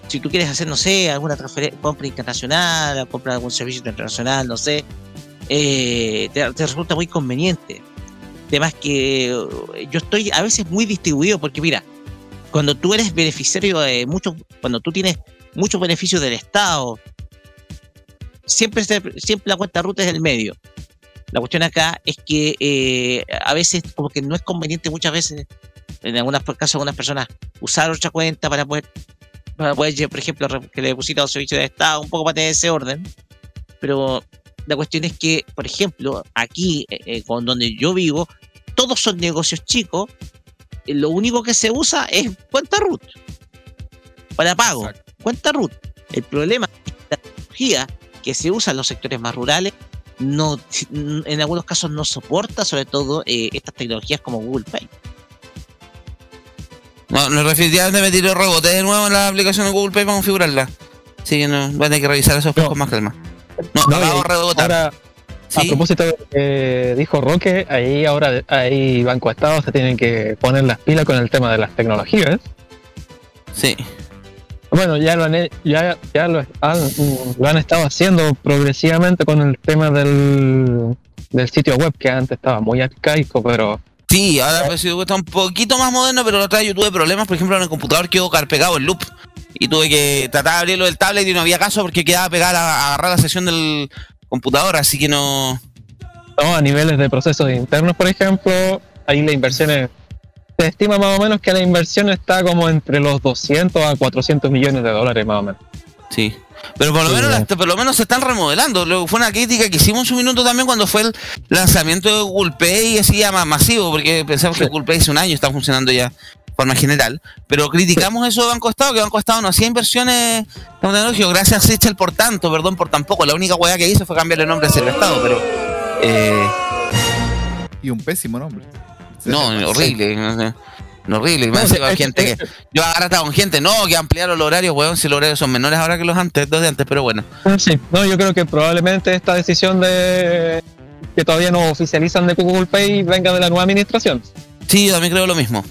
si tú quieres hacer, no sé, alguna compra internacional, compra algún servicio internacional, no sé, eh, te, resulta muy conveniente. Es que eh, yo estoy a veces muy distribuido porque mira, cuando tú eres beneficiario de muchos, cuando tú tienes muchos beneficios del Estado, siempre, siempre la cuenta ruta es el medio. La cuestión acá es que eh, a veces como que no es conveniente muchas veces, en algunos casos algunas personas, usar otra cuenta para poder para poder, por ejemplo, que le deposita un servicio de Estado, un poco para tener ese orden. Pero la cuestión es que, por ejemplo, aquí, eh, eh, con donde yo vivo, todos son negocios chicos. eh, Lo único que se usa es cuenta root para pago. Cuenta root. El problema es que la tecnología que se usa en los sectores más rurales no, en algunos casos no soporta, sobre todo eh, estas tecnologías como Google Pay. No, no definitivamente me tiró rebote de nuevo en la aplicación de Google Pay para configurarla. Así que no, voy a tener que revisar eso después No. con más calma. No, no, y de rebotar. ahora, a ¿Sí? propósito de lo que dijo Roque, ahí ahora ahí Banco Estado se tienen que poner las pilas con el tema de las tecnologías. Sí. Bueno, ya lo han, ya, ya lo, han, lo han estado haciendo progresivamente con el tema del, del sitio web, que antes estaba muy arcaico, pero Sí, ahora pues, sí, está un poquito más moderno, pero la otra vez yo tuve problemas, por ejemplo, en el computador quedó pegado el loop. Y tuve que tratar de abrirlo del tablet y no había caso porque quedaba pegada a, a agarrar la sesión del computador, así que no. no, a niveles de procesos internos, por ejemplo, ahí la inversión es- se estima más o menos que la inversión está como entre los 200 a 400 millones de dólares más o menos. Sí. Pero por lo Sí, menos las- por lo menos se están remodelando. Luego fue una crítica que hicimos un minuto también cuando fue el lanzamiento de Google Pay así ya más masivo, porque pensamos que Pay hace un año está funcionando ya de forma general. Pero criticamos eso de Banco Estado, que Banco Estado no hacía inversiones en tecnología. Gracias Sechel por tanto, perdón por tan poco. La única hueá que hizo fue cambiarle el nombre a Estado, pero eh, Y un pésimo nombre. no, horrible. No, sé. No, horrible. No, es- hay gente es- que. Yo agarraba con gente, no, que ampliaron los horarios, weón, si los horarios son menores ahora que los antes, los de antes, pero bueno. Ah, Sí, no, yo creo que probablemente esta decisión de que todavía no oficializan de Google Pay venga de la nueva administración. Sí, yo también creo lo mismo.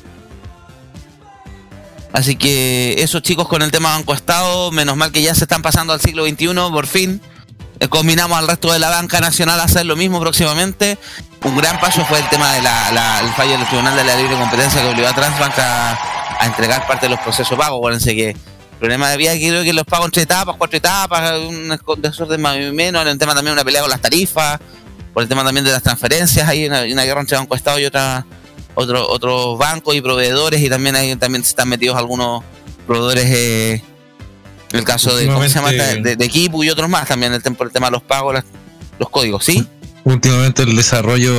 Así que esos chicos con el tema Banco Estado, menos mal que ya se están pasando al siglo XXI, por fin. Eh, combinamos al resto de la banca nacional a hacer lo mismo próximamente. Un gran paso fue el tema del fallo del Tribunal de la Libre Competencia que obligó a Transbank a, entregar parte de los procesos pagos. Acuérdense que el problema había que creo que los pagos entre etapas, cuatro etapas, un desorden más y menos, era un tema también una pelea con las tarifas, por el tema también de las transferencias, hay una, una guerra entre Banco Estado y otra otro, otros bancos y proveedores y también hay también están metidos algunos proveedores eh, el caso de ¿cómo se llama? De, de Kipu y otros más también el, el tema de los pagos las- los códigos ¿sí? Últimamente el desarrollo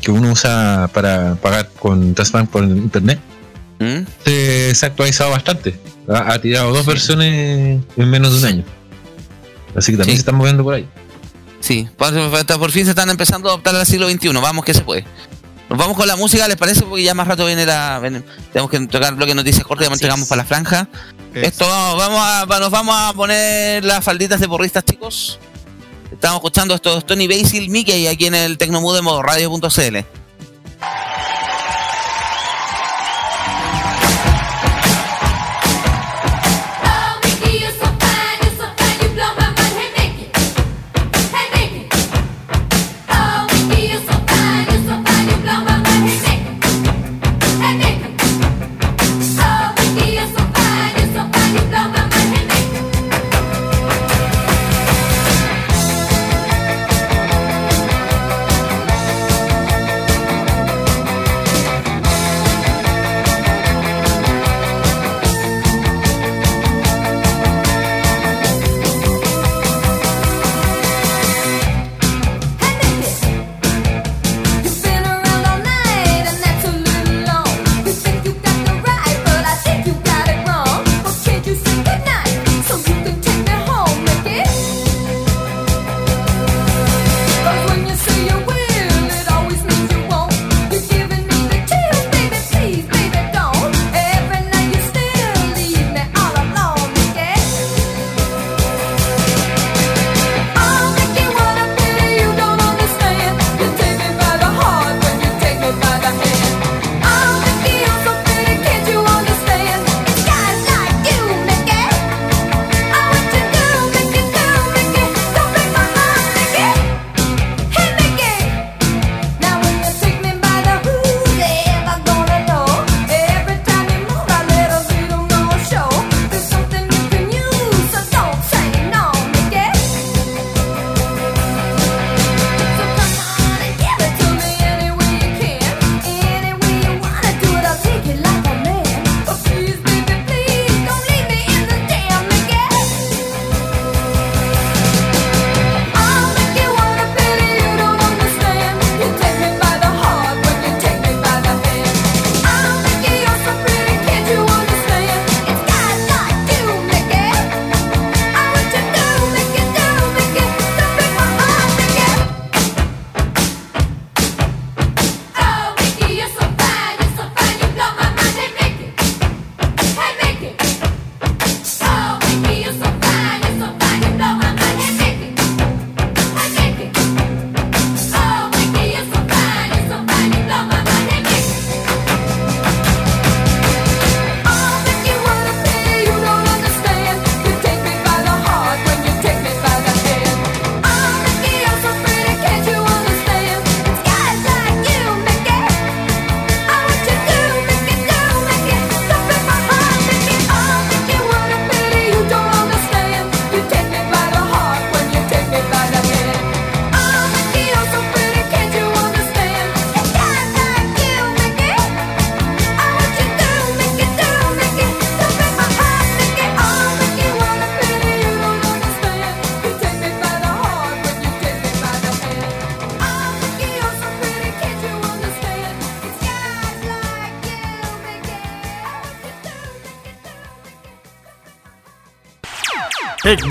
que uno usa para pagar con Transbank por internet ¿Mm? se, se ha actualizado bastante. Ha, ha tirado dos versiones en menos de un año. Así que también Sí. se están moviendo por ahí. sí por, por fin se están empezando a adoptar al siglo XXI vamos que se puede nos vamos con la música ¿les parece? porque ya más rato viene la tenemos que tocar el bloque de noticias cortas y ya Así entregamos es. para la franja Es- Esto vamos, vamos a, nos vamos a poner las falditas de porristas, chicos. Estamos escuchando esto es Tony Basil, Mickey aquí en el Tecnomudemo radio.cl.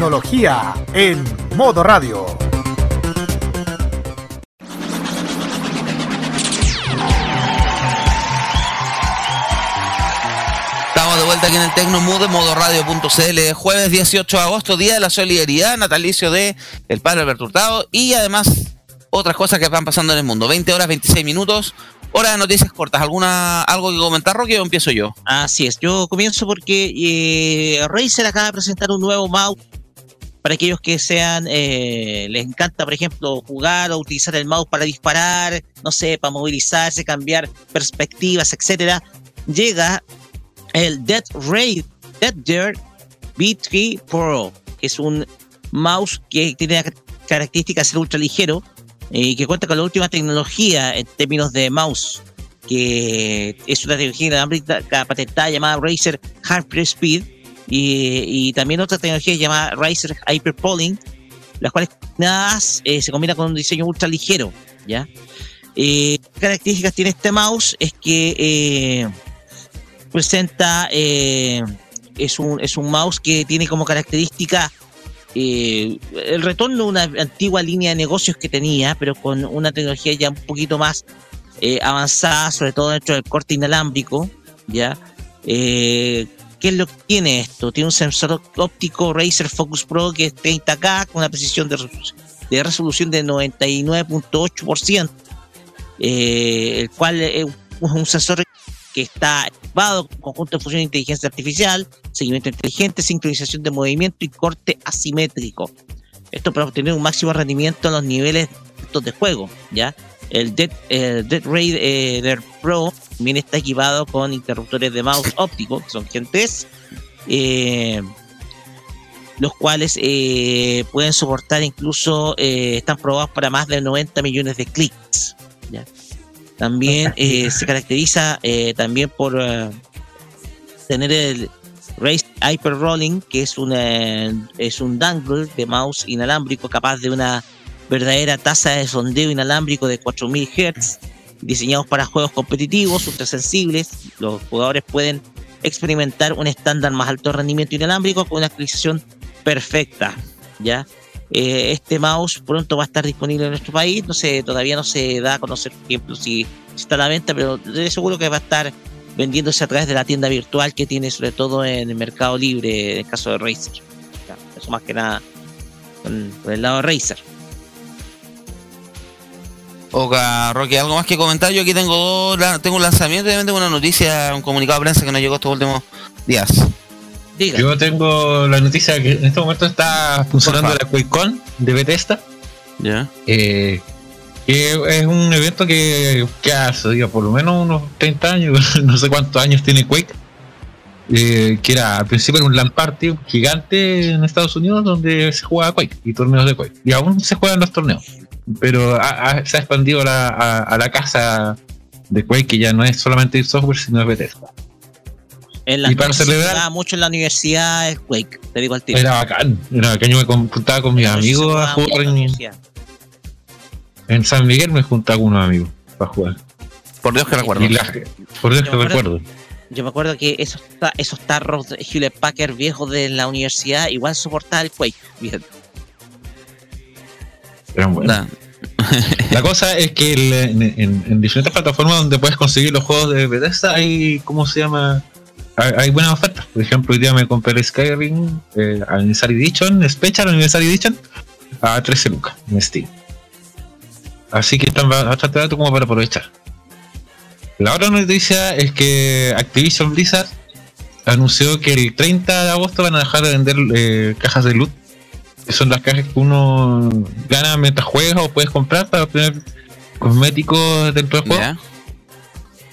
Tecnología en modo radio. Estamos de vuelta aquí en el Tecnomood de modoradio.cl, jueves 18 de agosto, día de la solidaridad, natalicio de el padre Alberto Hurtado y además otras cosas que van pasando en el mundo. 20 horas 26 minutos, hora de noticias cortas. ¿Alguna algo que comentar, Rocky, o empiezo yo? Así es, yo comienzo porque eh, Razer acaba de presentar un nuevo mouse para aquellos que sean, eh, les encanta, por ejemplo, jugar o utilizar el mouse para disparar, no sé, para movilizarse, cambiar perspectivas, etcétera. Llega el Dead Ray Dead Dirt B3 Pro, que es un mouse que tiene la característica de ser ultra ligero y que cuenta con la última tecnología en términos de mouse, que es una tecnología inalámbrica patentada llamada Razer Hyper Speed y, también otra tecnología llamada Razer Hyper Polling, las cuales eh, se combina con un diseño ultra ligero, ¿ya? Eh, ¿Qué características tiene este mouse? Es que eh, presenta, eh, es, un, es un mouse que tiene como característica eh, el retorno de una antigua línea de negocios que tenía, pero con una tecnología ya un poquito más eh, avanzada, sobre todo dentro del corte inalámbrico, ¿ya? ¿Qué es lo que tiene esto? Tiene un sensor óptico Razer Focus Pro que es 30K con una precisión de, resolución- de resolución de 99.8%, eh, el cual es un- sensor que está equipado con conjunto de función de inteligencia artificial, seguimiento inteligente, sincronización de movimiento y corte asimétrico. Esto para obtener un máximo rendimiento en los niveles de juego, ¿ya? El Dead, el Dead Raider Pro también está equipado con interruptores de mouse óptico, que son Gen 3, eh, los cuales eh, pueden soportar incluso, eh, están probados para más de 90 millones de clics, ¿ya? También eh, se caracteriza eh, también por eh, tener el Race Hyper Rolling, que es, una, es un dangle de mouse inalámbrico capaz de una verdadera tasa de sondeo inalámbrico de 4000 Hz, diseñados para juegos competitivos, ultra sensibles. Los jugadores pueden experimentar un estándar más alto de rendimiento inalámbrico con una actualización perfecta. ¿ya? Eh, este mouse pronto va a estar disponible en nuestro país. No sé, todavía no se da a conocer, por ejemplo, si, está a la venta, pero seguro que va a estar vendiéndose a través de la tienda virtual que tiene, sobre todo en el Mercado Libre, en el caso de Razer. Eso más que nada con el lado de Razer. Oka, Rocky, ¿algo más que comentar? Yo aquí tengo dos, la- tengo un lanzamiento y también tengo una noticia, un comunicado de prensa que nos llegó estos últimos días. Diga. Yo tengo la noticia que en este momento está funcionando la QuakeCon de Bethesda. ¿Ya? eh, que es un evento que, que hace, digo, por lo menos unos 30 años, no sé cuántos años tiene Quake, eh, que era al principio era un LAN party gigante en Estados Unidos donde se jugaba Quake y torneos de Quake. Y aún se juegan los torneos, pero ha- ha- se ha expandido a la, a, a la casa de Quake, que ya no es solamente el software, sino es Bethesda. En la y para celebrar- mucho en la universidad el Quake, te digo al tiro. Era bacán, era bacán. Yo me juntaba con mis amigos a jugar en la en, universidad. en San Miguel, me juntaba con unos amigos para jugar. Por Dios que recuerdo. La- por Dios Yo que recuerdo. Yo me acuerdo que esos, ta- esos tarros de Hewlett Packard viejos de la universidad igual soportaban el Quake. fíjate. Eran buenos. La cosa es que el- en, en- en diferentes plataformas donde puedes conseguir los juegos de Bethesda hay, ¿cómo se llama? Hay, hay buenas ofertas. Por ejemplo, hoy día me compré el Skyrim eh, Anniversary Edition, Special Anniversary Edition, a 13 lucas en Steam. Así que están ba- bastante barato como para aprovechar. La otra noticia es que Activision Blizzard anunció que el 30 de agosto van a dejar de vender eh, cajas de loot son las cajas que uno gana mientras juega o puedes comprar para obtener cosméticos dentro del juego.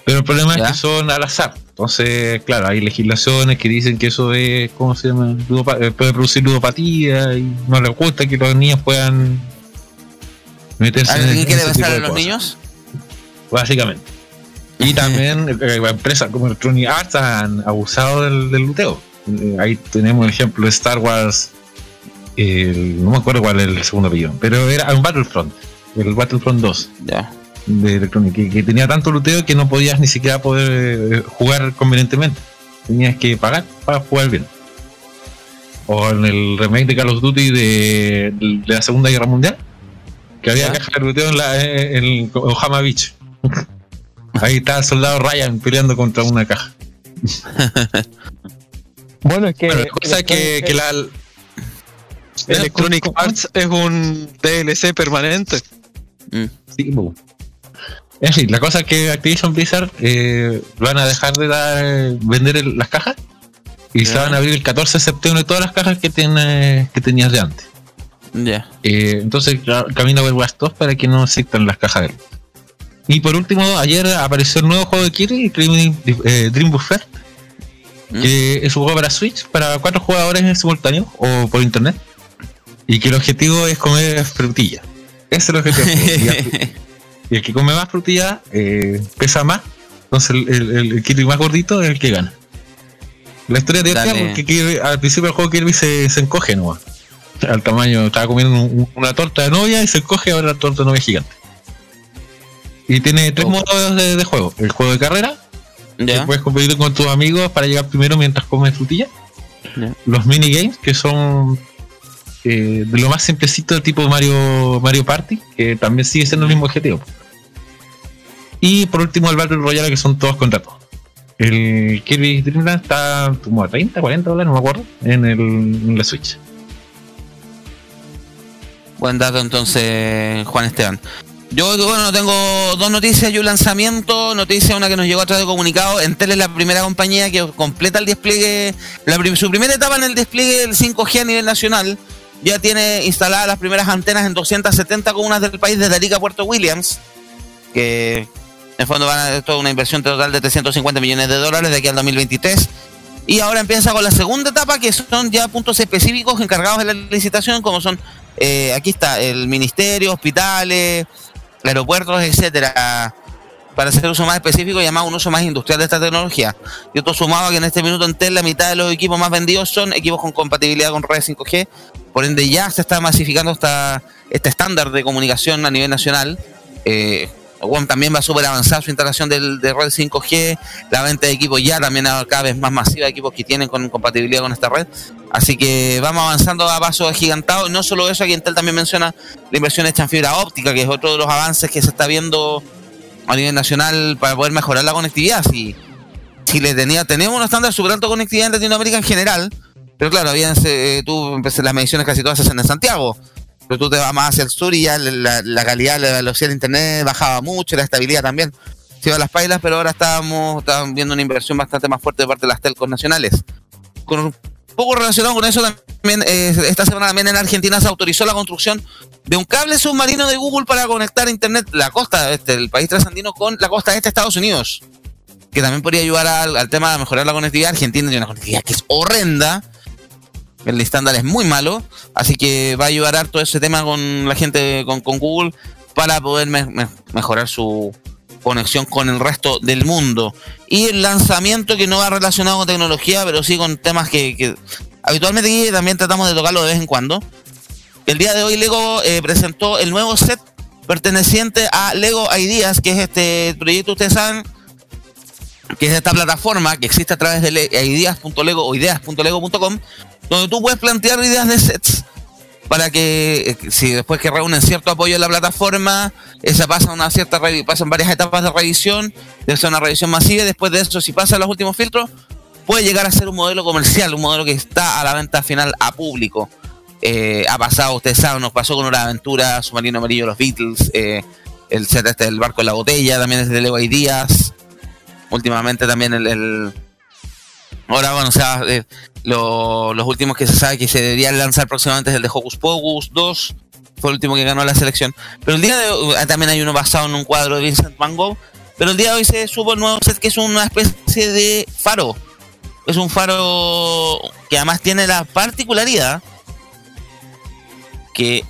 Pero el problema es que son al azar. Entonces, claro, hay legislaciones que dicen que eso es, ¿cómo se llama? Eh, puede producir ludopatía y no les gusta que los niños puedan meterse en, ¿Alguien en quiere ese besar a los cosas, niños? Básicamente. Y también eh, empresas como Electronic Arts han abusado del, del luteo. Eh, ahí tenemos el ejemplo de Star Wars, el- no me acuerdo cuál es el segundo apellido, pero era un Battlefront, el Battlefront 2 Ya. de Electronic, que, que tenía tanto luteo que no podías ni siquiera poder eh, jugar convenientemente. Tenías que pagar para jugar bien. o en el remake de Call of Duty de, de la Segunda Guerra Mundial, que había Ya. caja de luteo en, la, en el Ojama Beach. Ahí está el soldado Ryan peleando contra una caja. Bueno, es que. Bueno, la cosa es que, que la. Electronic Arts es un DLC permanente. Mm. Sí. En fin, la cosa es que Activision Blizzard eh, van a dejar de dar, vender el- las cajas y se Ya. van a abrir el 14 de septiembre todas las cajas que, tiene, que tenías de antes. Ya. Eh, entonces ca- camino a Overwatch 2 para que no existan las cajas de él. Y por último, ayer apareció el nuevo juego de Kirby, Kirby eh, Dream Buffet, Mm. que es un juego para Switch, para cuatro jugadores en simultáneo o por internet. Y que el objetivo es comer frutilla. Ese es el objetivo. y, el, que come más frutilla eh, pesa más. Entonces el, el, el- Kirby más gordito es el que gana. La historia divertida Dale. porque Kirby- al principio del juego Kirby se, se encoge nomás. Al tamaño, estaba comiendo un- un- una torta de novia y se encoge ahora la torta de novia gigante. Y tiene tres Oh. modos de, de juego. El juego de carrera, que Ya. puedes competir con tus amigos para llegar primero mientras comes frutilla. Ya. Los minigames, que son eh, de lo más simplecito tipo Mario, Mario Party, que también sigue siendo el mismo objetivo. Y por último el Battle Royale, que son todos contra todos. El Kirby Dream Land está como a 30, 40 dólares, no me acuerdo, en, el, en la Switch. Buen dato entonces, Juan Esteban. Yo, bueno, tengo dos noticias y un lanzamiento. Noticia, una que nos llegó a través de comunicado. Entel es la primera compañía que completa el despliegue, la su primera etapa en el despliegue del 5G a nivel nacional. Ya tiene instaladas las primeras antenas en 270 comunas del país, desde Arica a Puerto Williams. Que en fondo van a esto es una inversión total de 350 millones de dólares de aquí al 2023. Y ahora empieza con la segunda etapa, que son ya puntos específicos encargados de la licitación, como son, eh, aquí está, el ministerio, hospitales, aeropuertos, etcétera, para hacer uso más específico y un uso más industrial de esta tecnología. Y esto sumado a que en este minuto en TEL la mitad de los equipos más vendidos son equipos con compatibilidad con redes 5G, por ende ya se está masificando esta, este estándar de comunicación a nivel nacional. Eh, también va súper avanzada su instalación del, de red 5G, la venta de equipos ya también cada vez más masiva de equipos que tienen con compatibilidad con esta red. Así que vamos avanzando a pasos agigantados. No solo eso, aquí Intel también menciona la inversión hecha en fibra óptica, que es otro de los avances que se está viendo a nivel nacional para poder mejorar la conectividad. Si Chile tenía, tenemos un estándar super alto de conectividad en Latinoamérica en general, pero claro, habían, eh, tú empecé- las mediciones casi todas se hacen en Santiago. Pero tú te vas más hacia el sur y ya la, la calidad, la velocidad de internet bajaba mucho, la estabilidad también. Se iba a las pailas, pero ahora estábamos, estábamos viendo una inversión bastante más fuerte de parte de las telcos nacionales. Con poco relacionado con eso también, eh, esta semana también en Argentina se autorizó la construcción de un cable submarino de Google para conectar internet la costa este, del país trasandino con la costa este de Estados Unidos. Que también podría ayudar al, tema de mejorar la conectividad. Argentina tiene una conectividad que es horrenda. El estándar es muy malo. Así que va a ayudar harto ese tema con la gente, con, con Google, para poder me- me- mejorar su conexión con el resto del mundo. Y el lanzamiento que no va relacionado con tecnología, pero sí con temas que, que habitualmente también tratamos de tocarlo de vez en cuando. El día de hoy Lego eh, presentó el nuevo set perteneciente a Lego Ideas, que es este proyecto, ustedes saben, que es esta plataforma que existe a través de le- ideas.lego o ideas.lego.com, donde tú puedes plantear ideas de sets para que eh, si después que reúnen cierto apoyo en la plataforma, esa pasa una cierta pasan varias etapas de revisión, debe ser una revisión masiva y después de eso, si pasa los últimos filtros, puede llegar a ser un modelo comercial, un modelo que está a la venta final a público. Eh, ha pasado, ustedes saben, nos pasó con una aventura, Submarino Amarillo, los Beatles, eh, el set este del barco en la botella, también es de Lego Ideas. Últimamente también el- ahora bueno, o sea, eh, lo- los últimos que se sabe que se deberían lanzar próximamente es el de Hocus Pocus 2, fue el último que ganó la selección. Pero el día de hoy, ah, también hay uno basado en un cuadro de Vincent Van Gogh, pero el día de hoy se supo el nuevo set que es una especie de faro. Es un faro que además tiene la particularidad que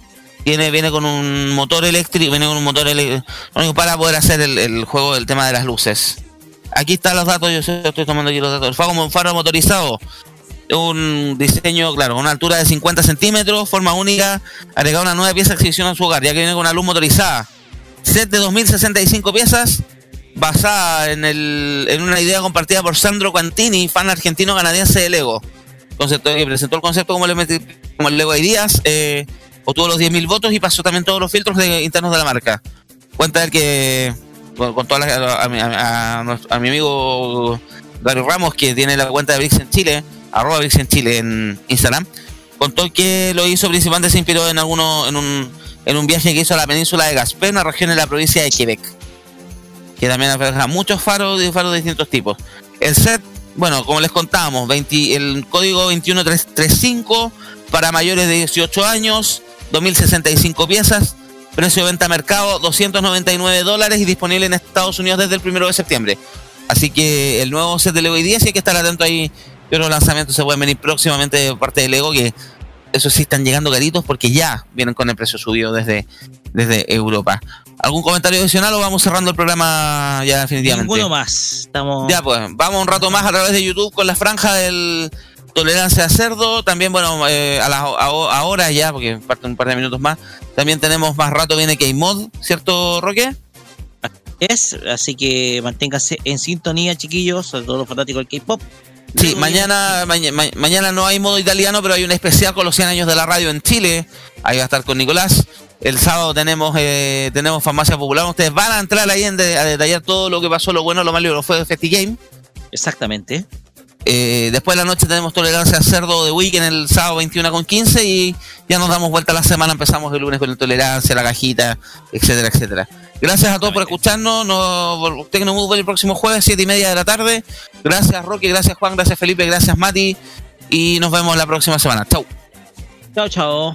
tiene, viene con un motor eléctrico, viene con un motor eléctrico para poder hacer el, el juego del tema de las luces. Aquí están los datos, yo estoy tomando aquí los datos. Fue como un faro motorizado. Un diseño, claro, una altura de 50 centímetros, forma única, agregada una nueva pieza de exhibición a su hogar, ya que viene con una luz motorizada. Set de 2065 piezas, basada en, el, en una idea compartida por Sandro Quantini, fan argentino canadiense de Lego. concepto, que presentó el concepto como el, como el Lego Ideas, eh, obtuvo los 10.000 votos y pasó también todos los filtros de- internos de la marca. Cuenta él que con, con a, mi, amigo Gary Ramos, que tiene la cuenta de Brix en arroba Brix en Chile en Instagram, contó que lo hizo principalmente se inspiró en alguno, en un, en un viaje que hizo a la península de Gaspé, una región en la provincia de Quebec, que también alberga muchos faros faros de distintos tipos. El set, bueno, como les contábamos, 20 el código 21335 para mayores de 18 años, 2065 piezas, precio de venta a mercado 299 dólares y disponible en Estados Unidos desde el primero de septiembre. Así que el nuevo set de Lego I10 hay que estar atento ahí. Que los lanzamientos se pueden venir próximamente de parte de Lego, que eso sí están llegando caritos porque ya vienen con el precio subido desde, desde Europa. ¿Algún comentario adicional o vamos cerrando el programa ya definitivamente? Ninguno más. Estamos. Ya, pues, vamos un rato más a través de YouTube con la franja del Tolerancia a Cerdo. También, bueno, eh, a las ahora ya, porque faltan un par de minutos más. También tenemos más rato, viene K-Mod, ¿cierto, Roque? Es, así que manténganse en sintonía, chiquillos, sobre todo los fanáticos del K-pop. Sí, mañana, maña- ma- mañana no hay modo italiano, pero hay un especial con los 100 años de la radio en Chile. Ahí va a estar con Nicolás. El sábado tenemos eh, tenemos Farmacia Popular. Ustedes van a entrar ahí en de- a detallar todo lo que pasó, lo bueno, lo malo y lo fue de FestiGame. Exactamente. Eh, después de la noche tenemos Tolerancia a Cerdo de Weekend el sábado 21 con 15 y ya nos damos vuelta a la semana. Empezamos el lunes con el Tolerancia, la cajita, etcétera, etcétera. Gracias a todos por escucharnos. Nos, Tecnomood el próximo jueves, 7 y media de la tarde. Gracias, Roque. Gracias, Juan. Gracias, Felipe. Gracias, Mati. Y nos vemos la próxima semana. Chau. Chao, chao.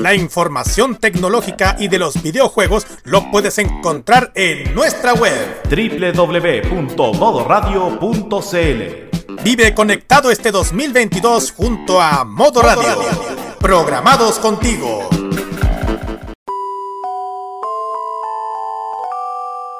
La información tecnológica y de los videojuegos lo puedes encontrar en nuestra web www.modoradio.cl Vive conectado este 2022 junto a Modo Radio. Programados contigo.